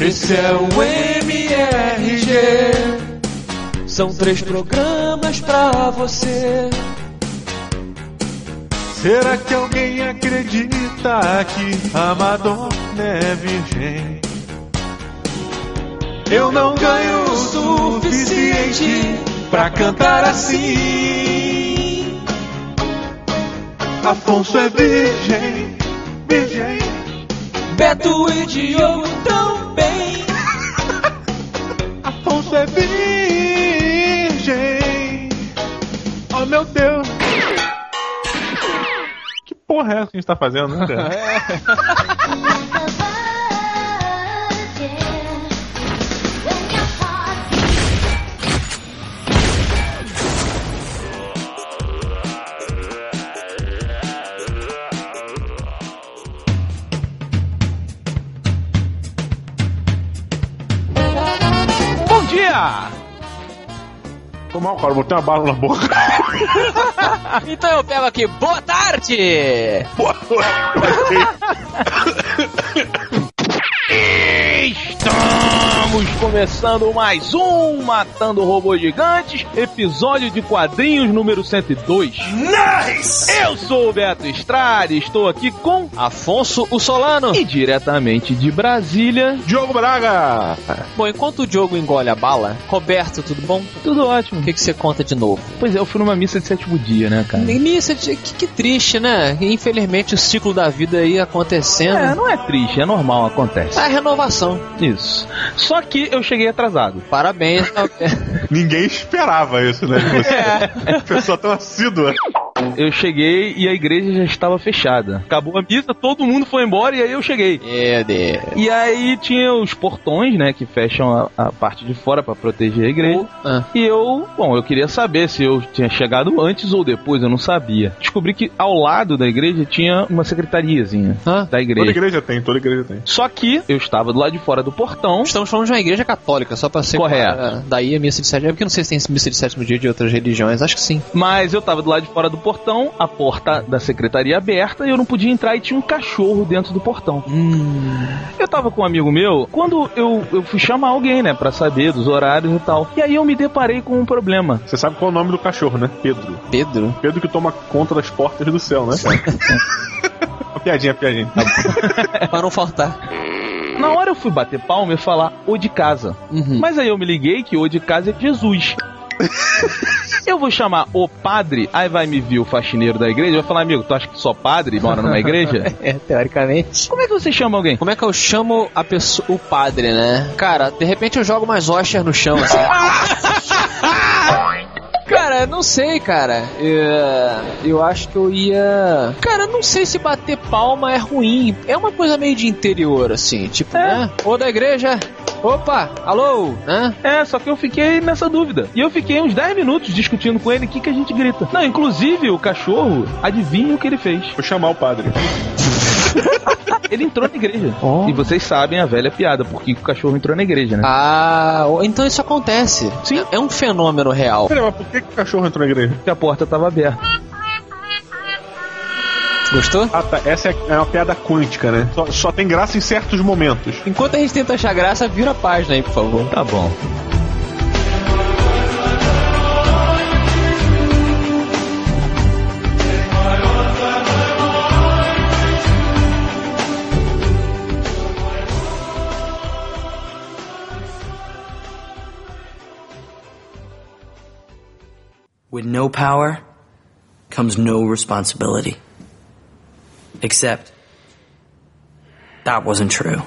Esse é o MRG. São três programas pra você. Será que alguém acredita que a Madonna é virgem? Eu não ganho o suficiente pra cantar assim. Afonso é virgem, virgem. Beto e Diogo também. Afonso é virgem. Oh meu Deus. Que porra é essa que a gente tá fazendo, né, Tô mal, cara. Botei uma bala na boca. Então eu pego aqui, boa tarde! Estamos começando mais um Matando Robôs Gigantes, episódio de quadrinhos número 102. Nice! Eu sou o Beto Estrada e estou aqui com Afonso o Solano. e diretamente de Brasília, Diogo Braga. Bom, enquanto o Diogo engole a bala, Roberto, tudo bom? tudo ótimo. O que, que você conta de novo? Pois é, eu fui numa missa de sétimo dia, né, cara? Missa, que, que triste, né? Infelizmente o ciclo da vida aí acontecendo. É, não é triste, é normal, acontece. É a renovação. Isso. Só que eu cheguei atrasado. Parabéns. Ninguém esperava isso, né? Você. Pessoa tão assídua. Eu cheguei e a igreja já estava fechada. Acabou a missa, todo mundo foi embora e aí eu cheguei. Meu Deus. E aí tinha os portões, né, que fecham a, a parte de fora pra proteger a igreja. Ah, E eu, bom, eu queria saber se eu tinha chegado antes ou depois, eu não sabia. Descobri que ao lado da igreja tinha uma secretariazinha Hã? da Toda igreja. igreja tem, toda igreja tem. Só que eu estava do lado de fora do portão. Estamos falando de uma igreja católica, só pra ser Correto. Daí a missa de sétimo dia, porque eu não sei se tem missa de sétimo dia de outras religiões, acho que sim. Mas eu tava do lado de fora do portão, a porta da secretaria aberta, e eu não podia entrar e tinha um cachorro dentro do portão. Hum. Eu tava com um amigo meu, quando eu, eu fui chamar alguém, né, pra saber dos horários e tal. E aí eu me deparei com um problema. Você sabe qual é o nome do cachorro, né? Pedro. Pedro? Pedro que toma conta das portas do céu, né? Uma piadinha, piadinha. pra não faltar. Na hora eu fui bater palma e falar o de casa. Uhum. Mas aí eu me liguei que o de casa é Jesus. Eu vou chamar o padre, aí vai me vir o faxineiro da igreja, vai falar, amigo, tu acha que só padre mora numa igreja? É, teoricamente. Como é que você chama alguém? Como é que eu chamo a pessoa, o padre, né? Cara, de repente eu jogo mais Osher no chão, assim. Cara, não sei, cara. É, Eu acho que eu ia. Cara, não sei se bater palma é ruim. É uma coisa meio de interior, assim. Tipo, É. né? Ou da igreja. Opa, alô, né? É, só que eu fiquei nessa dúvida. E eu fiquei uns 10 minutos discutindo com ele o que, que a gente grita. Não, inclusive o cachorro, adivinha o que ele fez? Vou chamar o padre. Ele entrou na igreja. Oh. E vocês sabem a velha piada, porque o cachorro entrou na igreja, né? Ah, então isso acontece. Sim. É um fenômeno real. Peraí, mas por que, que o cachorro entrou na igreja? Porque a porta tava aberta. Gostou? Ah, tá. Essa é é uma piada quântica, né? Só, só tem graça em certos momentos. Enquanto a gente tenta achar graça, vira a página aí, por favor. Tá bom. With no power comes no responsibility. Except, that wasn't true.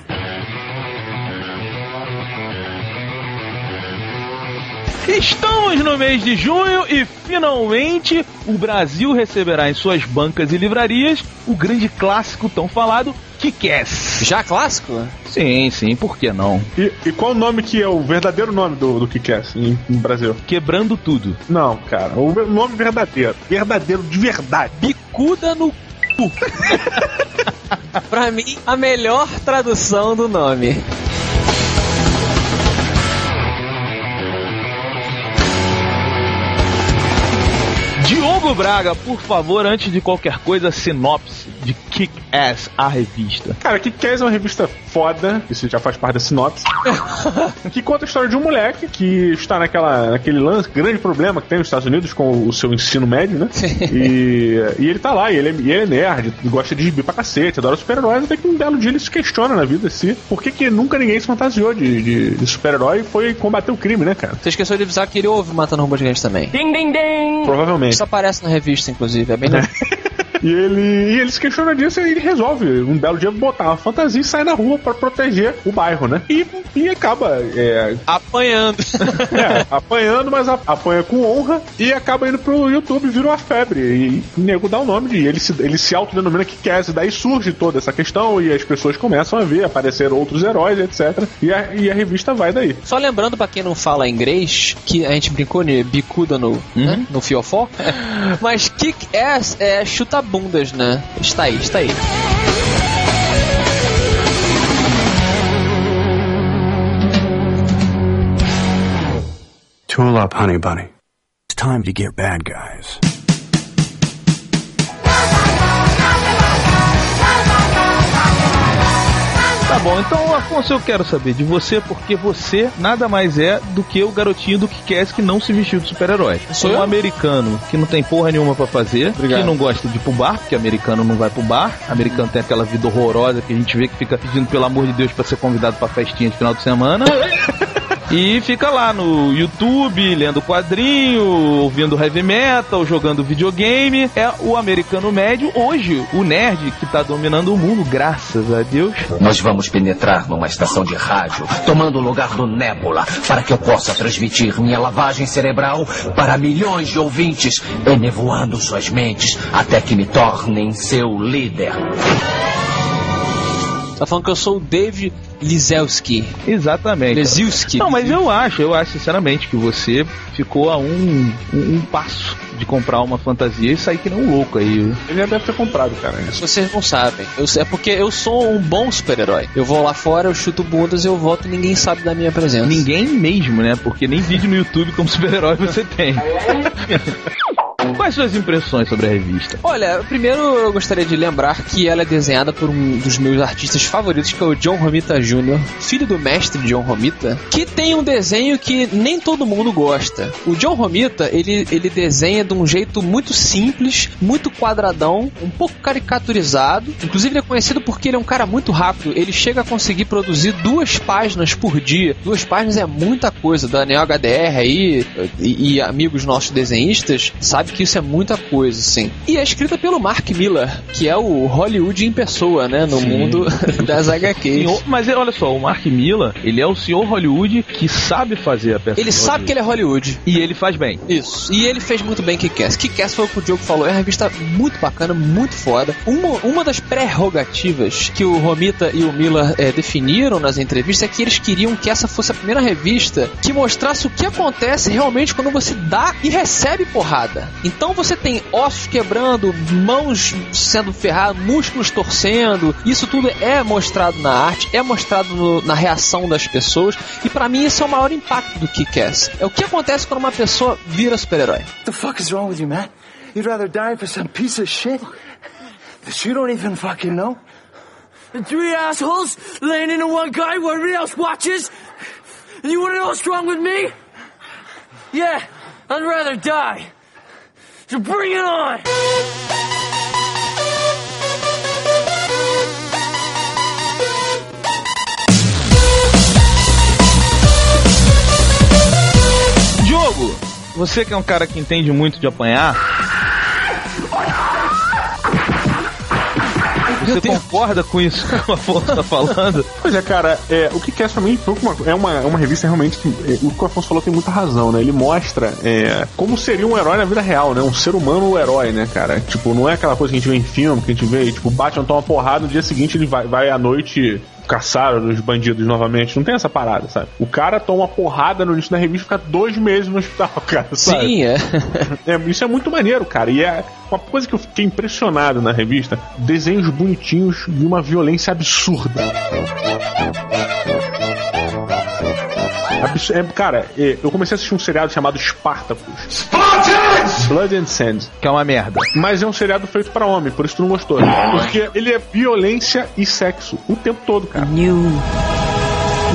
Estamos no mês de junho e finalmente o Brasil receberá em suas bancas e livrarias o grande clássico tão falado Kick-Ass. Já clássico? Sim, sim, por que não? E, e qual o nome que é o verdadeiro nome do, do Kick-Ass em, em Brasil? Quebrando tudo. Não, cara. O nome verdadeiro. Verdadeiro de verdade. Bicuda no cu. pra mim, a melhor tradução do nome. Diogo Braga, por favor, antes de qualquer coisa, sinopse de Kick-Ass, a revista. Cara, que Cass é uma revista foda, isso já faz parte da sinopse, que conta a história de um moleque que está naquela, naquele lance, grande problema que tem nos Estados Unidos com o seu ensino médio, né? E, e ele tá lá, e ele, é, e ele é nerd, gosta de gibi pra cacete, adora super-heróis, até que um belo dia ele se questiona na vida se por que, que nunca ninguém se fantasiou de, de, de super-herói e foi combater o crime, né, cara? Você esqueceu de avisar que ele ouve Matando Robô Gigante também. Ding, ding, ding! Provavelmente. Isso aparece na revista, inclusive. É bem legal. E ele, e ele se questiona disso e ele resolve um belo dia botar uma fantasia e sair na rua pra proteger o bairro, né? E, e acaba é, Apanhando. é, apanhando, mas apanha com honra e acaba indo pro YouTube, vira uma febre. E o nego dá o nome de. Ele se, ele se autodenomina que quer, daí surge toda essa questão e as pessoas começam a ver aparecer outros heróis, etc. E a, e a revista vai daí. Só lembrando pra quem não fala inglês, que a gente brincou de bicuda no, né, no fiofó, mas kick-ass é chuta-bundas, né? Está aí, está aí. Tool up, honey bunny. It's time to get bad guys. Tá bom, então, Afonso, eu quero saber de você, porque você nada mais é do que o garotinho do que quer que não se vestiu de super-herói. Sou um americano que não tem porra nenhuma pra fazer, que não gosta de ir pro bar, porque americano não vai pro bar. Americano tem aquela vida horrorosa que a gente vê que fica pedindo, pelo amor de Deus, pra ser convidado pra festinha de final de semana. E fica lá no YouTube, lendo quadrinho, ouvindo heavy metal, jogando videogame. É o americano médio, hoje, o nerd que tá dominando o mundo, graças a Deus. Nós vamos penetrar numa estação de rádio, tomando o lugar do Nebula, para que eu possa transmitir minha lavagem cerebral para milhões de ouvintes, enevoando suas mentes até que me tornem seu líder. Tá falando que eu sou o Dave Lizelski. Exatamente. Lesilski. Não, mas eu acho, eu acho sinceramente que você ficou a um, um, um passo de comprar uma fantasia e sair que nem um louco aí. Ele já deve ter comprado, cara. Isso. Vocês não sabem. Eu sei- é porque eu sou um bom super-herói. Eu vou lá fora, eu chuto bundas, eu volto e ninguém sabe da minha presença. Ninguém mesmo, né? Porque nem vídeo no YouTube como super-herói você tem. Quais suas impressões sobre a revista? Olha, primeiro eu gostaria de lembrar que ela é desenhada por um dos meus artistas favoritos, que é o John Romita Jr., filho do mestre John Romita, que tem um desenho que nem todo mundo gosta. O John Romita, ele, ele desenha de um jeito muito simples, muito quadradão, um pouco caricaturizado. Inclusive, ele é conhecido porque ele é um cara muito rápido. Ele chega a conseguir produzir duas páginas por dia. Duas páginas é muita coisa. Daniel HDR aí e, e amigos nossos desenhistas sabe que isso é muita coisa, assim. E é escrita pelo Mark Miller, que é o Hollywood em pessoa, né? No mundo das HQs. Senhor- mas é, olha só, o Mark Miller, ele é o senhor Hollywood que sabe fazer a peça. Ele sabe que ele é Hollywood. E ele faz bem. Isso. E ele fez muito bem Kick-Ass. Kick-Ass foi o que o Diogo falou. É uma revista muito bacana, muito foda. Uma, uma das prerrogativas que o Romita e o Miller eh, definiram nas entrevistas é que eles queriam que essa fosse a primeira revista que mostrasse o que acontece realmente quando você dá e recebe porrada. Então você tem ossos quebrando, mãos sendo ferradas, músculos torcendo. Isso tudo é mostrado na arte, é mostrado no- na reação das pessoas. E pra mim esse é o maior impacto do Kick-Ass. É o que acontece quando uma pessoa vira super-herói. the fuck is wrong with you, man? You'd rather die for some piece of shit that you don't even fucking know? Three assholes laying into one guy while everybody else watches? And you wanna know what's wrong with me? Yeah, I'd rather die. So bring it on! Diogo, você que é um cara que entende muito de apanhar. Você concorda com isso que o Afonso tá falando? Pois é, cara, é, o que quer pra mim é, uma, é uma revista realmente que. é, o que o Afonso falou tem muita razão, né? Ele mostra é, como seria um herói na vida real, né? Um ser humano herói, né, cara? Tipo, não é aquela coisa que a gente vê em filme, que a gente vê, tipo, Batman toma uma porrada, no dia seguinte ele vai, vai à noite caçar os bandidos novamente. Não tem essa parada, sabe? O cara toma uma porrada no início da revista e fica dois meses no hospital, cara, sabe? Sim, é. É, isso é muito maneiro, cara. E é uma coisa que eu fiquei impressionado na revista: desenhos bonitinhos e uma violência absurda. Abs- é, cara, é, eu comecei a assistir um seriado chamado Spartacus. Blood and Sand. Que é uma merda. Mas é um seriado feito para homem, por isso tu não gostou. Porque ele é violência e sexo o tempo todo, cara. New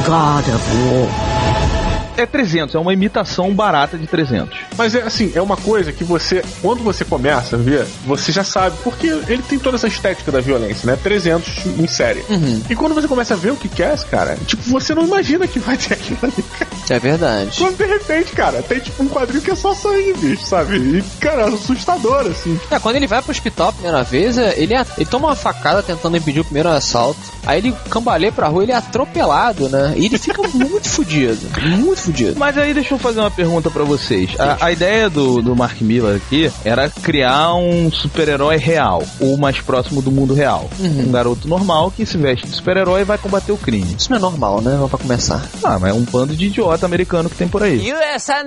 God of War é 300, é uma imitação barata de 300. Mas é assim, é uma coisa que você, quando você começa a ver, você já sabe, porque ele tem toda essa estética da violência, né? 300 em série. Uhum. E quando você começa a ver o que quer, cara, tipo, você não imagina que vai ter aquilo ali, cara. É verdade. Quando de repente, cara, tem tipo um quadrinho que é só sangue, bicho, sabe? E, cara, é assustador, assim. É, quando ele vai pro hospital a primeira vez, é, ele, ele toma uma facada tentando impedir o primeiro assalto. Aí ele cambaleia pra rua, ele é atropelado, né? E ele fica muito fudido. Muito fudido. Mas aí deixa eu fazer uma pergunta para vocês. A, a, ideia do, do Mark Miller aqui era criar um super-herói real, ou mais próximo do mundo real. Uhum. Um garoto normal que se veste de super-herói e vai combater o crime. Isso não é normal, né? Vamos pra começar. Ah, mas é um bando de idiota americano que tem por aí. USA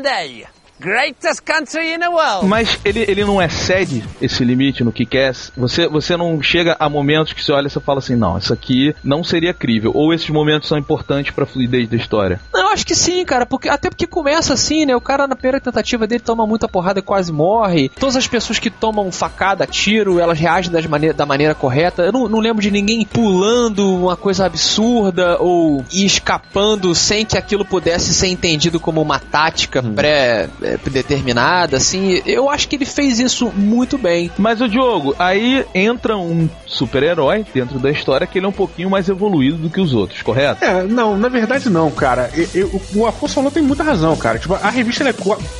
Greatest country in the world. Mas ele, ele não excede esse limite no que quer. Você, você não chega a momentos que você olha e você fala assim, não, isso aqui não seria crível. Ou esses momentos são importantes pra fluidez da história. Não, eu acho que sim, cara. Porque, até porque começa assim, né? O cara na primeira tentativa dele toma muita porrada e quase morre. Todas as pessoas que tomam facada, tiro, elas reagem das maneira, da maneira correta. Eu não, não lembro de ninguém pulando uma coisa absurda ou escapando sem que aquilo pudesse ser entendido como uma tática hum. pré é, determinada, assim. Eu acho que ele fez isso muito bem. Mas o Diogo, aí entra um super-herói dentro da história que ele é um pouquinho mais evoluído do que os outros, correto? É, não, na verdade não, cara. Eu, eu, o Afonso falou tem muita razão, cara. Tipo, a revista é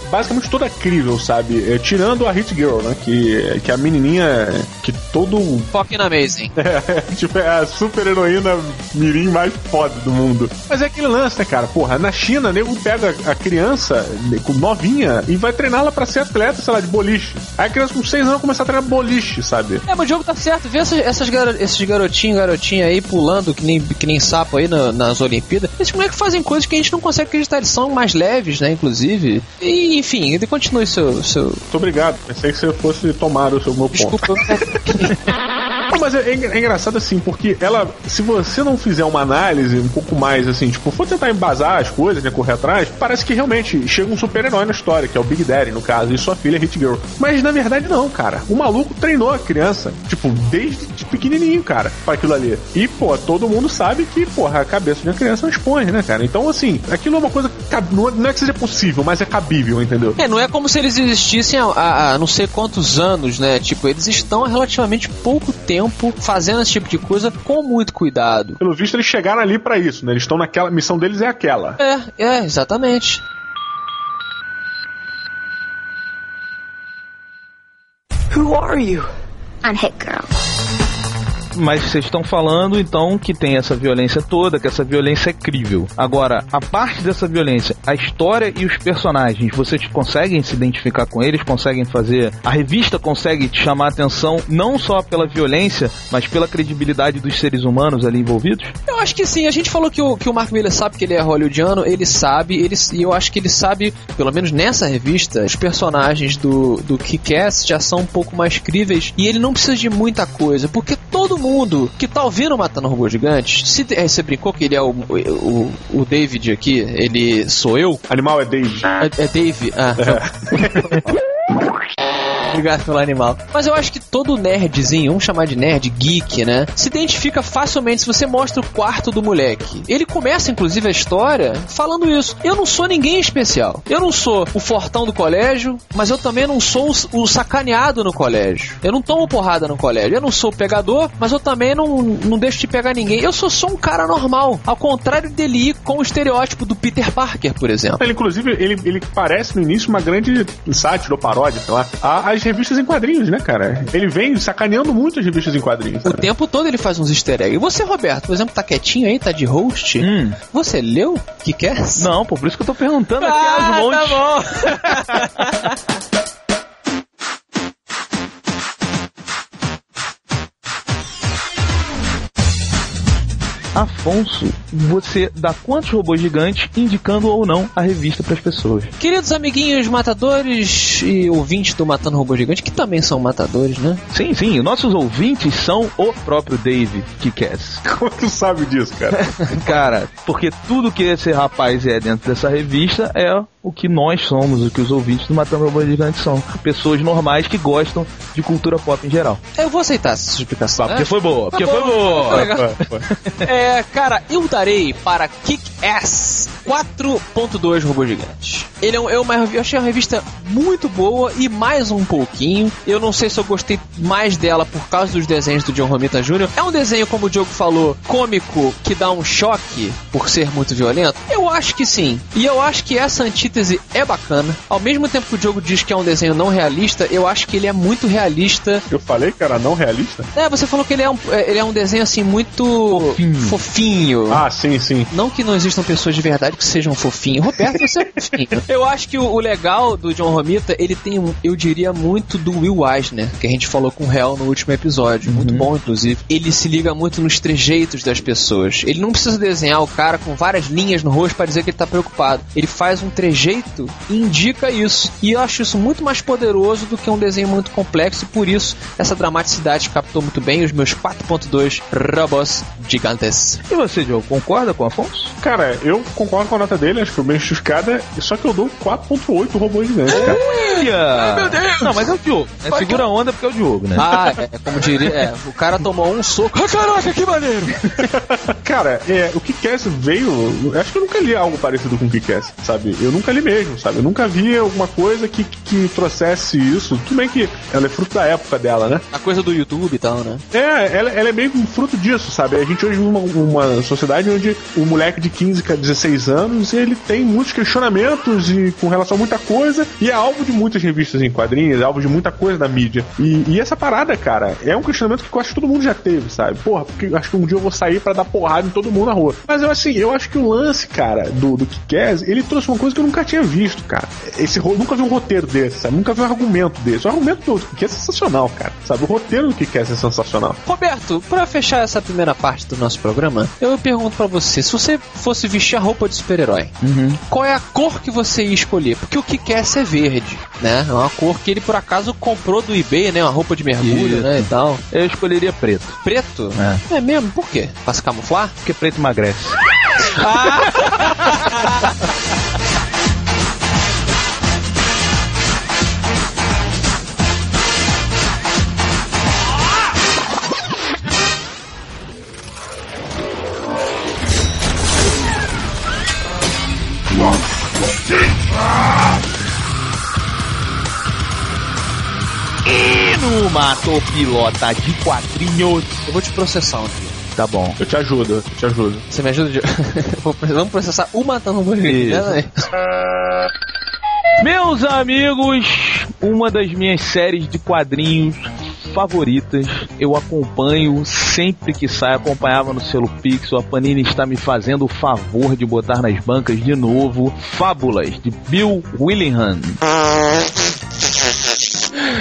basicamente toda crível, sabe? É, tirando a Hit Girl, né? Que, que é a menininha que todo. Fucking amazing. É, tipo, é a super-heroína mirim mais foda do mundo. Mas é aquele lance, né, cara? Porra, na China, nego pega a criança com novinha novinha e vai treiná-la para ser atleta, sei lá, de boliche. Aí a criança com 6 anos começa a treinar boliche, sabe? É, mas o jogo tá certo. Vê essas, essas gar esses garotinhos, garotinha aí pulando que nem, que nem sapo aí na, nas Olimpíadas. Esses moleques fazem coisas que a gente não consegue acreditar. Eles são mais leves, né, inclusive. E, enfim, ele continue seu, seu... Muito obrigado. Pensei que você fosse tomar o seu meu ponto. Desculpa. Não, mas é, é, engraçado assim, porque ela, se você não fizer uma análise um pouco mais assim, tipo, for tentar embasar as coisas, né, correr atrás, parece que realmente chega um super-herói na história, que é o Big Daddy, no caso, e sua filha é Hit Girl. Mas na verdade não, cara. O maluco treinou a criança, tipo, desde pequenininho, cara, para aquilo ali. E, pô, todo mundo sabe que, porra, a cabeça de uma criança não expõe, né, cara? Então, assim, aquilo é uma coisa que não é que seja possível, mas é cabível, entendeu? É, não é como se eles existissem há, há não sei quantos anos, né? Tipo, eles estão há relativamente pouco tempo fazendo esse tipo de coisa com muito cuidado. Pelo visto, eles chegaram ali para isso, né? Eles estão naquela. A missão deles é aquela. É, é, exatamente. Who are you? I'm Hit Girl. Mas vocês estão falando então que tem essa violência toda, que essa violência é crível. Agora, a parte dessa violência, a história e os personagens, vocês conseguem se identificar com eles, conseguem fazer. A revista consegue te chamar a atenção não só pela violência, mas pela credibilidade dos seres humanos ali envolvidos? Eu acho que sim. A gente falou que o, que o Mark Miller sabe que ele é hollywoodiano, ele sabe, ele, e eu acho que ele sabe, pelo menos nessa revista, os personagens do, do Kick-Ass já são um pouco mais críveis e ele não precisa de muita coisa, porque todo mundo mundo que tá ouvindo Matando Robô Gigante, se é, você brincou que ele é o, o, o David aqui, ele sou eu? Animal é David. É, é Dave? Ah, é. Obrigado pelo animal. Mas eu acho que todo nerdzinho, vamos chamar de nerd, geek, né? Se identifica facilmente se você mostra o quarto do moleque. Ele começa, inclusive, a história falando isso. Eu não sou ninguém especial. Eu não sou o fortão do colégio, mas eu também não sou o, sacaneado no colégio. Eu não tomo porrada no colégio. Eu não sou o pegador, mas eu também não, não deixo de pegar ninguém. Eu sou só um cara normal. Ao contrário dele ir com o estereótipo do Peter Parker, por exemplo. Ele, inclusive, ele, ele parece no início uma grande sátira ou paródia, sei lá, as revistas em quadrinhos, né, cara? Ele vem sacaneando muito as revistas em quadrinhos. O tempo todo ele faz uns easter eggs. E você, Roberto, por exemplo, tá quietinho aí, tá de host? Hum. Você leu? Que quer? Não, pô, por isso que eu tô perguntando ah, aqui as montes. Tá bom. Afonso, você dá quantos robôs gigantes indicando ou não a revista para as pessoas? Queridos amiguinhos matadores e ouvintes do Matando Robô Gigante, que também são matadores, né? Sim, sim. Nossos ouvintes são o próprio Dave Kickass. Como tu sabe disso, cara? cara, porque tudo que esse rapaz é dentro dessa revista é o que nós somos, o que os ouvintes do Matando Robô Gigante são. Pessoas normais que gostam de cultura pop em geral. Eu vou aceitar essa explicação. Ah, porque né? foi boa, porque Tá foi bom, boa. tá legal. É, cara, eu darei para Kick-Ass 4.2 Robô Gigante. Ele é, um, é uma, eu achei uma revista muito boa e mais um pouquinho. Eu não sei se eu gostei mais dela por causa dos desenhos do John Romita Jr. É um desenho, como o Diogo falou, cômico que dá um choque por ser muito violento? Eu acho que sim. E eu acho que essa antítese é bacana. Ao mesmo tempo que o Diogo diz que é um desenho não realista, eu acho que ele é muito realista. Eu falei que era não realista? É, você falou que ele é um, é, ele é um desenho assim muito fofinho. Ah, sim, sim. Não que não existam pessoas de verdade que sejam fofinhos. Roberto, você é fofinho. Eu acho que o, o legal do John Romita, ele tem, um- eu diria, muito do Will Eisner, que a gente falou com o Hell no último episódio. Muito bom, inclusive. Ele se liga muito nos trejeitos das pessoas. Ele não precisa desenhar o cara com várias linhas no rosto para dizer que ele tá preocupado. Ele faz um trejeito e indica isso. E eu acho isso muito mais poderoso do que um desenho muito complexo e por isso essa dramaticidade captou muito bem os meus 4.2 robôs gigantes. E você, Diogo, concorda com o Afonso? Cara, eu concordo com a nota dele, acho que foi bem justificada, só que eu dou 4.8 robô gigante, cara. Olha! meu Deus! Não, mas é o Diogo. É, segura a onda porque é o Diogo, né? Ah, é, como diria, é, o cara tomou um soco. Ah, caraca, que maneiro! Cara, é, o Kick-Ass veio. eu Acho que eu nunca li algo parecido com o Kick-Ass, sabe? Eu nunca li mesmo, sabe? Eu nunca vi alguma coisa que, que trouxesse isso. Tudo bem que ela é fruto da época dela, né? A coisa do YouTube e tal, né? É, ela, ela é meio fruto disso, sabe? A gente hoje vive uma, uma sociedade onde o moleque de 15 a 16 anos ele tem muitos questionamentos e com relação a muita coisa e é alvo de muitas revistas em quadrinhos, é alvo de muita coisa da mídia. E, e essa parada, cara, é um questionamento que eu acho que todo mundo já teve, sabe? Porra, porque acho que um dia eu vou sair pra dar porrada em todo mundo na rua. Mas eu assim, eu acho que o lance, cara, do, do Kikaz, ele trouxe uma coisa que eu nunca tinha visto, cara. Esse nunca vi um roteiro desse, sabe? Nunca vi um argumento desse. O argumento do Kikaz é sensacional, cara. Sabe? O roteiro do Kikaz é sensacional. Roberto, pra fechar essa primeira parte do nosso programa, eu pergunto pra você, se você fosse vestir a roupa de super-herói, qual é a cor que você ia escolher? Porque o que quer é verde, né? É uma cor que ele por acaso comprou do eBay, né? Uma roupa de mergulho, Isso. né? E tal. Eu escolheria preto. Preto? É. mesmo? Por quê? Pra se camuflar? Porque preto emagrece. E Mato Pilota de Quadrinhos. Eu vou te processar um dia. Tá bom. Eu te ajudo, eu te ajudo. Você me ajuda? Vou- Vamos processar o Matando Isso. né? Meus amigos, uma das minhas séries de quadrinhos favoritas. Eu acompanho sempre que sai, acompanhava no selo Pixel. A Panini está me fazendo o favor de botar nas bancas de novo Fábulas de Bill Willingham.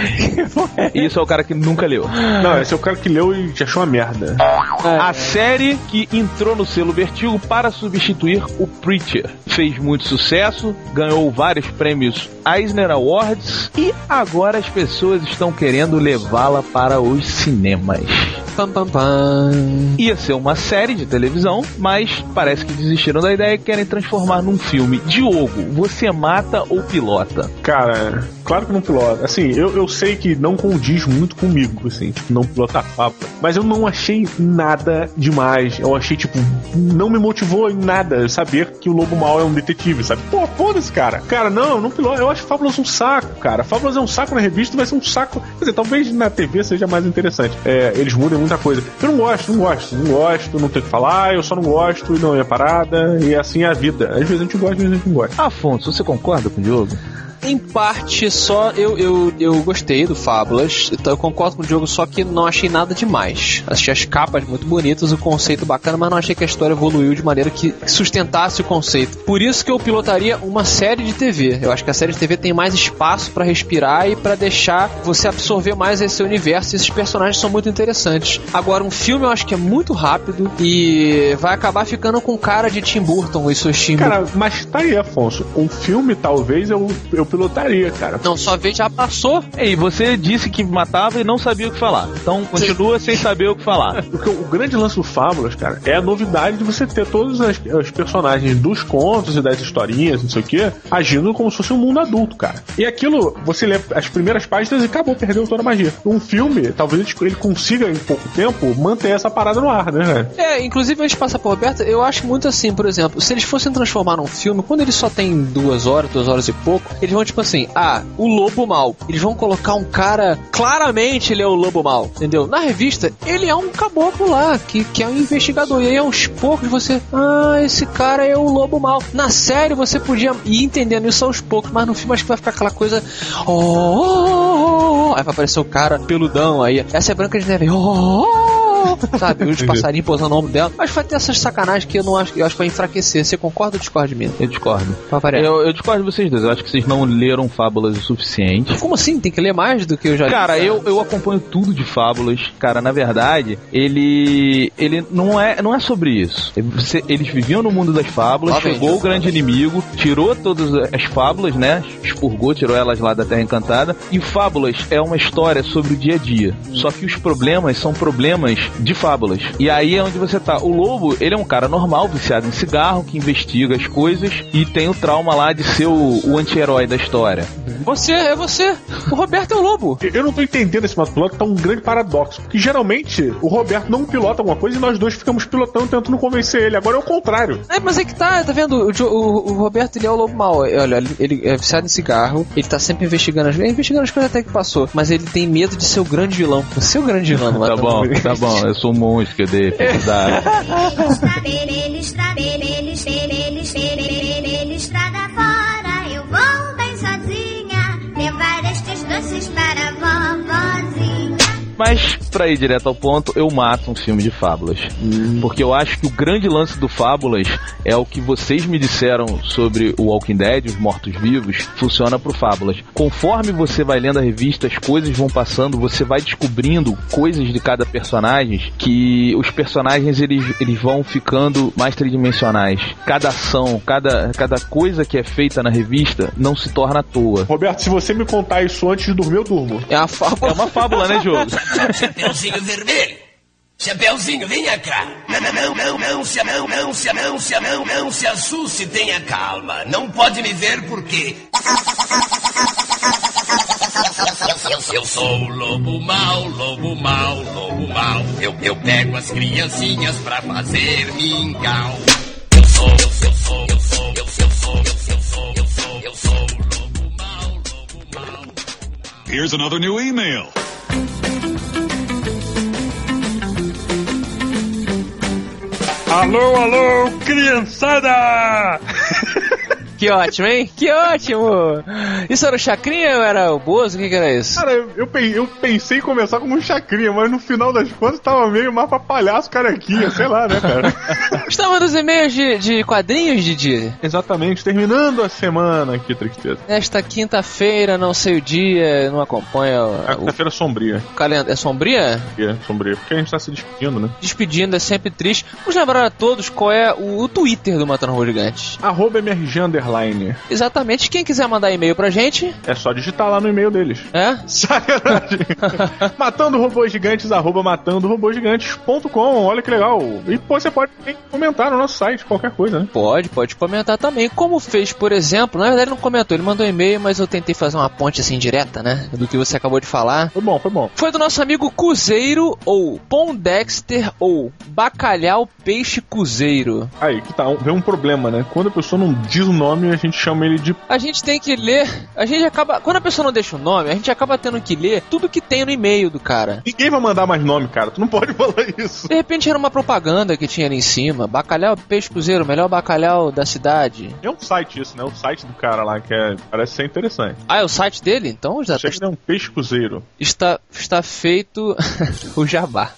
Isso é o cara que nunca leu. Não, esse é o cara que leu e te achou uma merda. A série que entrou no selo Vertigo para substituir o Preacher. Fez muito sucesso, ganhou vários prêmios Eisner Awards e agora as pessoas estão querendo levá-la para os cinemas. Pam, pam, pam. Ia ser uma série de televisão, mas parece que desistiram da ideia e querem transformar num filme. Diogo, você mata ou pilota? Cara, claro que não pilota. Assim, eu, eu sei que não condiz muito comigo, assim, tipo, não pilotar papo. Mas eu não achei nada demais. Eu achei, tipo, não me motivou em nada saber que o Lobo Mal é um detetive, sabe? Pô, foda-se, cara. Cara, não, não pilota. Eu acho Fábulas um saco, cara. Fábulas é um saco na revista, vai ser um saco. Quer dizer, talvez na TV seja mais interessante. É, eles mudam muita coisa. Eu não gosto, não gosto, não gosto, não tenho que falar, eu só não gosto e não é parada. E assim é a vida. Às vezes a gente gosta, às vezes a gente não gosta. Afonso, você concorda com o Diogo? Em parte, só eu, eu, eu gostei do Fábulas. Então eu concordo com o Diogo, só que não achei nada demais. Achei as capas muito bonitas, o conceito bacana, mas não achei que a história evoluiu de maneira que sustentasse o conceito. Por isso que eu pilotaria uma série de TV. Eu acho que a série de TV tem mais espaço pra respirar e pra deixar você absorver mais esse universo. Esses personagens são muito interessantes. Agora, um filme eu acho que é muito rápido e vai acabar ficando com cara de Tim Burton e seus Tim Cara, mas tá aí, Afonso. Um filme, talvez, eu, eu pilotaria, cara. Não, sua vez já passou. E você disse que matava e não sabia o que falar. Então continua sem saber o que falar. Porque o grande lance do Fábulas, cara, é a novidade de você ter todos as, os personagens dos contos e das historinhas, não sei o que, agindo como se fosse um mundo adulto, cara. E aquilo, você lê as primeiras páginas e acabou, perdeu toda a magia. Um filme, talvez ele consiga em pouco tempo manter essa parada no ar, né? É, inclusive antes de passar por Roberto, eu acho muito assim, por exemplo, se eles fossem transformar num filme, quando ele só tem duas horas, duas horas e pouco, eles vão tipo assim, ah, o lobo mal. Eles vão colocar um cara, claramente ele é o lobo mal, entendeu? Na revista, ele é um caboclo lá, que, que é um investigador. E aí aos poucos você, ah, esse cara é o lobo mal. Na série você podia ir entendendo isso aos poucos, mas no filme acho que vai ficar aquela coisa, oh, oh, oh, oh. aí vai aparecer o cara peludão aí. Essa é Branca de Neve, oh, oh, oh sabe? Os passarinhos pousando no ombro dela. Mas vai ter essas sacanagens que eu não acho, eu acho que vai enfraquecer. Você concorda ou discorda de mim? Eu discordo. Eu, eu discordo de vocês dois. Eu acho que vocês não leram fábulas o suficiente. Como assim? Tem que ler mais do que eu já li? Cara, eu, eu acompanho tudo de fábulas. Cara, na verdade, ele ele não é, não é sobre isso. Eles viviam no mundo das fábulas, chegou o grande inimigo, tirou todas as fábulas, né? Expurgou, tirou elas lá da Terra Encantada. E fábulas é uma história sobre o dia a dia. Só que os problemas são problemas de fábulas. E aí é onde você tá. O lobo, ele é um cara normal, viciado em cigarro, que investiga as coisas e tem o trauma lá de ser o, o anti-herói da história. Você, é você. O Roberto é o lobo. Eu não tô entendendo esse piloto, tá um grande paradoxo. Porque geralmente o Roberto não pilota alguma coisa e nós dois ficamos pilotando, tentando convencer ele. Agora é o contrário. É, mas é que tá, tá vendo? O, o, o Roberto, ele é o lobo mau. Olha, ele, é viciado em cigarro, ele tá sempre investigando as, investigando as coisas até que passou. Mas ele tem medo de ser o grande vilão. O grande vilão. tá bom, tá bom. Eu sou um monstro de felicidade. estrada fora, eu vou bem sozinha, levar estes doces para vovozinha. Mas, pra ir direto ao ponto, eu mato um filme de fábulas. Hum. Porque eu acho que o grande lance do Fábulas é o que vocês me disseram sobre o Walking Dead, os mortos-vivos, funciona pro Fábulas. Conforme você vai lendo a revista, as coisas vão passando, você vai descobrindo coisas de cada personagem que os personagens eles, eles vão ficando mais tridimensionais. Cada ação, cada, cada coisa que é feita na revista não se torna à toa. Roberto, se você me contar isso antes de dormir, eu durmo. É, a fábula. é uma fábula, né, Diogo? Chapeuzinho vermelho. Chapeuzinho, venha cá. Não, não, não, não, não, se, não, não, se, não, se, não, não, se assuste, tenha calma. Não pode me ver porque... Eu, eu sou o lobo mau, lobo mau, lobo mau. Eu, eu pego as criancinhas pra fazer mingau. Eu sou, eu sou, eu sou, eu sou, eu sou, eu sou, eu sou, eu sou, eu sou o lobo mau, lobo mau. Here's another new email. Alô, alô, criançada! Que ótimo, hein? Que ótimo! Isso era o Chacrinha ou era o Bozo? O que, que era isso? Cara, eu, eu pensei em começar como um Chacrinha, mas no final das contas tava meio mais pra palhaço carequinha, sei lá, né, cara? Estava nos e-mails de, de quadrinhos, Didi? Exatamente, terminando a semana aqui, Tristeza. Nesta quinta-feira, não sei o dia, não acompanha. É a quinta-feira sombria. Calenda é sombria? É, sombria, porque a gente tá se despedindo, né? Despedindo é sempre triste. Vamos lembrar a todos qual é o, o Twitter do Matando Robô Gigante. Arroba MRG underline. Exatamente. Quem quiser mandar e-mail pra gente. É só digitar lá no e-mail deles. É? Sacanagem. matando robôs gigantes, arroba matando robôsgigantes.com. Olha que legal. E pô, você pode comentar no nosso site, qualquer coisa, né? Pode, pode comentar também. Como fez, por exemplo, na verdade ele não comentou, ele mandou um e-mail, mas eu tentei fazer uma ponte assim direta, né? Do que você acabou de falar. Foi bom, foi bom. Foi do nosso amigo Cuzeiro, ou Pondexter, ou Bacalhau Peixe Cuzeiro. Aí, que tá, vem um problema, né? Quando a pessoa não diz o nome, a gente gente chama ele de. A gente tem que ler. A gente acaba. Quando a pessoa não deixa o nome, a gente acaba tendo que ler tudo que tem no e-mail do cara. Ninguém vai mandar mais nome, cara. Tu não pode falar isso. De repente era uma propaganda que tinha ali em cima. Bacalhau Peixe Cruzeiro, melhor bacalhau da cidade. É um site isso, né? O site do cara lá, que é, parece ser interessante. Ah, é o site dele? Então já Achei tá... que é um peixe cruzeiro. Está, está feito o jabá.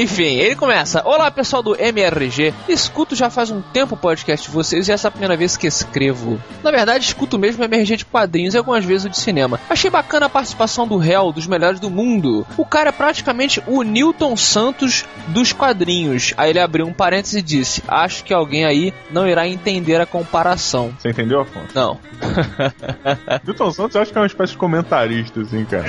Enfim, ele começa. Olá, pessoal do MRG. Escuto já faz um tempo o podcast de vocês e essa é a primeira vez que escrevo. Na verdade, escuto mesmo MRG de quadrinhos e algumas vezes o de cinema. Achei bacana a participação do réu, dos melhores do mundo. O cara é praticamente o Newton Santos dos quadrinhos. Aí ele abriu um parênteses e disse: Acho que alguém aí não irá entender a comparação. Você entendeu, Afonso? Não. Newton Santos eu acho que é uma espécie de comentarista, assim, cara.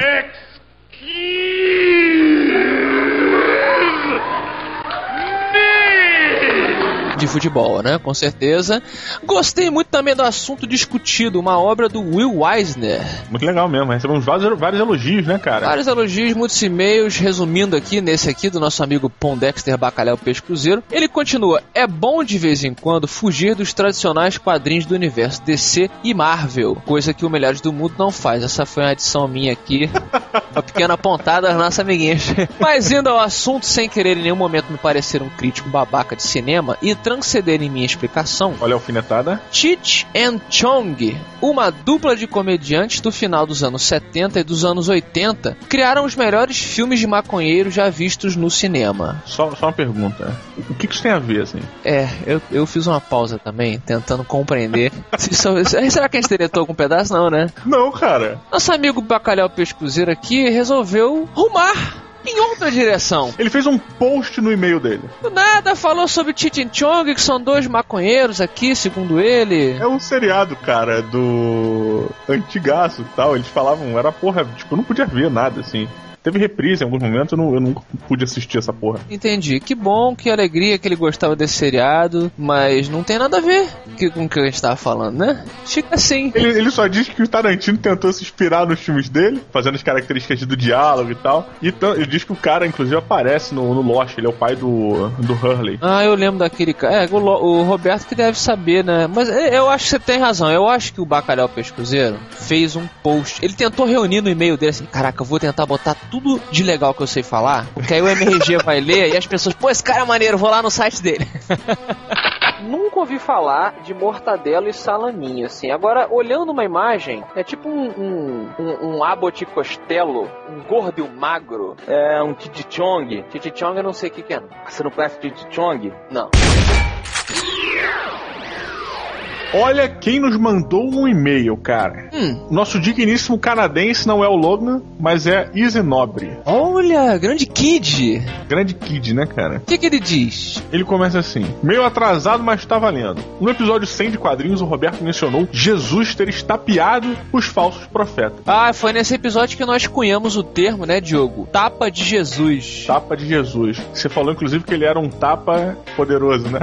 De futebol, né? Com certeza. Gostei muito também do assunto discutido, uma obra do Will Eisner. Muito legal mesmo, recebemos vários, vários elogios, né, cara? Vários elogios, muitos e-mails. Resumindo aqui, nesse aqui, do nosso amigo Pondexter Bacalhau Peixe Cruzeiro. Ele continua: É bom de vez em quando fugir dos tradicionais quadrinhos do universo DC e Marvel, coisa que o Melhores do Mundo não faz. Essa foi uma adição minha aqui. uma pequena pontada às nossas amiguinhas. Mas indo ao assunto, sem querer em nenhum momento me parecer um crítico babaca de cinema e transcender em minha explicação. Olha a alfinetada. Cheech and Chong, uma dupla de comediantes do final dos anos 70 e dos anos 80, criaram os melhores filmes de maconheiro já vistos no cinema. Só, só uma pergunta. O que, que isso tem a ver, assim? É, eu, eu fiz uma pausa também, tentando compreender. Se será que a gente deletou algum pedaço? Não, né? Não, cara. Nosso amigo Bacalhau Peixe Cruzeiro aqui resolveu rumar em outra direção. Ele fez um post no e-mail dele. Do nada falou sobre Cheech and Chong, que são dois maconheiros aqui, segundo ele. É um seriado, cara, do antigaço e tal. Eles falavam, era porra, tipo, eu não podia ver nada, assim. Teve reprise em alguns momentos, eu não, eu não pude assistir essa porra. Entendi. Que bom, que alegria que ele gostava desse seriado, mas não tem nada a ver com o que a gente tava falando, né? Fica assim. Ele, ele só diz que o Tarantino tentou se inspirar nos filmes dele, fazendo as características do diálogo e tal. E ele diz que o cara, inclusive, aparece no, no Lost, ele é o pai do, do Hurley. Ah, eu lembro daquele cara. É, o, o Roberto que deve saber, né? Mas é, eu acho que você tem razão. Eu acho que o Bacalhau Peixe Cruzeiro fez um post. Ele tentou reunir no e-mail dele assim: caraca, eu vou tentar botar tudo de legal que eu sei falar. Porque aí o MRG vai ler e as pessoas, pô, esse cara é maneiro, vou lá no site dele. Nunca ouvi falar de mortadela e salaminho, assim. Agora, olhando uma imagem, é tipo um, um, um, um Abbott Costello, um gordo e um magro. É um Chichichong. Chichichong eu não sei o que, que é. Você não conhece Chichichong? Não. Olha quem nos mandou um e-mail, cara. Hum. Nosso digníssimo canadense não é o Logan, mas é Easy Nobre. Olha, grande kid. Grande kid, né, cara? O que, que ele diz? Ele começa assim: meio atrasado, mas tá valendo. No episódio 100 de quadrinhos, o Roberto mencionou Jesus ter estapeado os falsos profetas. Ah, foi nesse episódio que nós cunhamos o termo, né, Diogo? Tapa de Jesus. Tapa de Jesus. Você falou, inclusive, que ele era um tapa poderoso, né?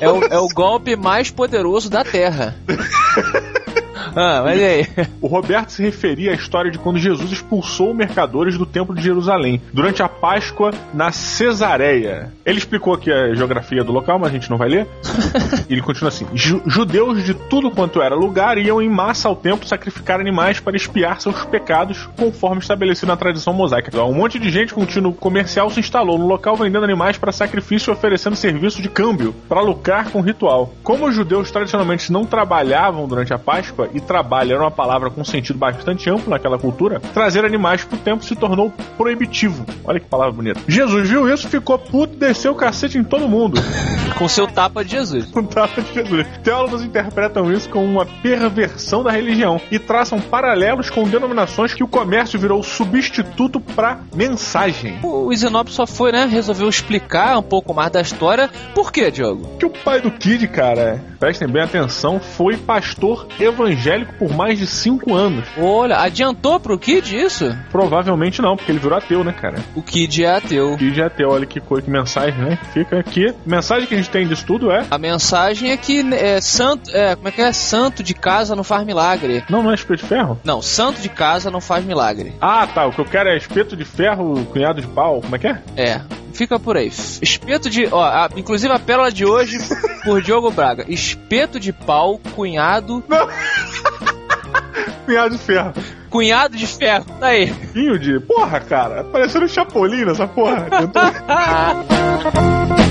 É o, é o golpe mais poderoso da Terra terra. ah, mas e aí? O Roberto se referia à história de quando Jesus expulsou mercadores do Templo de Jerusalém, durante a Páscoa na Cesareia. Ele explicou aqui a geografia do local, mas a gente não vai ler. Ele continua assim: "Ju- Judeus de tudo quanto era lugar iam em massa ao templo sacrificar animais para expiar seus pecados, conforme estabelecido na tradição mosaica. Um monte de gente com tino comercial se instalou no local vendendo animais para sacrifício e oferecendo serviço de câmbio para lucrar com o ritual. Como os judeus tradicionalmente não trabalhavam durante a Páscoa, e trabalho era uma palavra com sentido bastante amplo naquela cultura, trazer animais para o templo se tornou proibitivo. Olha que palavra bonita. Jesus viu isso, ficou puto, desceu o cacete em todo mundo. Com seu tapa de Jesus. Com tapa de Jesus. Teólogos interpretam isso como uma perversão da religião e traçam paralelos com denominações que o comércio virou substituto para mensagem. O Isenop só foi, né, resolveu explicar um pouco mais da história. Por quê, Diogo? Que o pai do Kid, cara, prestem bem atenção, foi pastor evangélico por mais de cinco anos. Olha, adiantou pro Kid isso? Provavelmente não, porque ele virou ateu, né, cara? O Kid é ateu. O Kid é ateu, olha que coisa, que mensagem, né? Fica aqui. Mensagem que a gente tem disso tudo é. A mensagem é que é, santo, é, como é que é? Santo de casa não faz milagre. Não, não é espeto de ferro? Não, santo de casa não faz milagre. Ah, tá. O que eu quero é espeto de ferro, cunhado de pau. Como é que é? É, fica por aí. Espeto de. Ó, a- inclusive a pérola de hoje por Diogo Braga. Espeto de pau, cunhado. Cunhado de ferro. Cunhado de ferro. Tá aí. Pinho de. Porra, cara. Parecendo um chapolin nessa porra.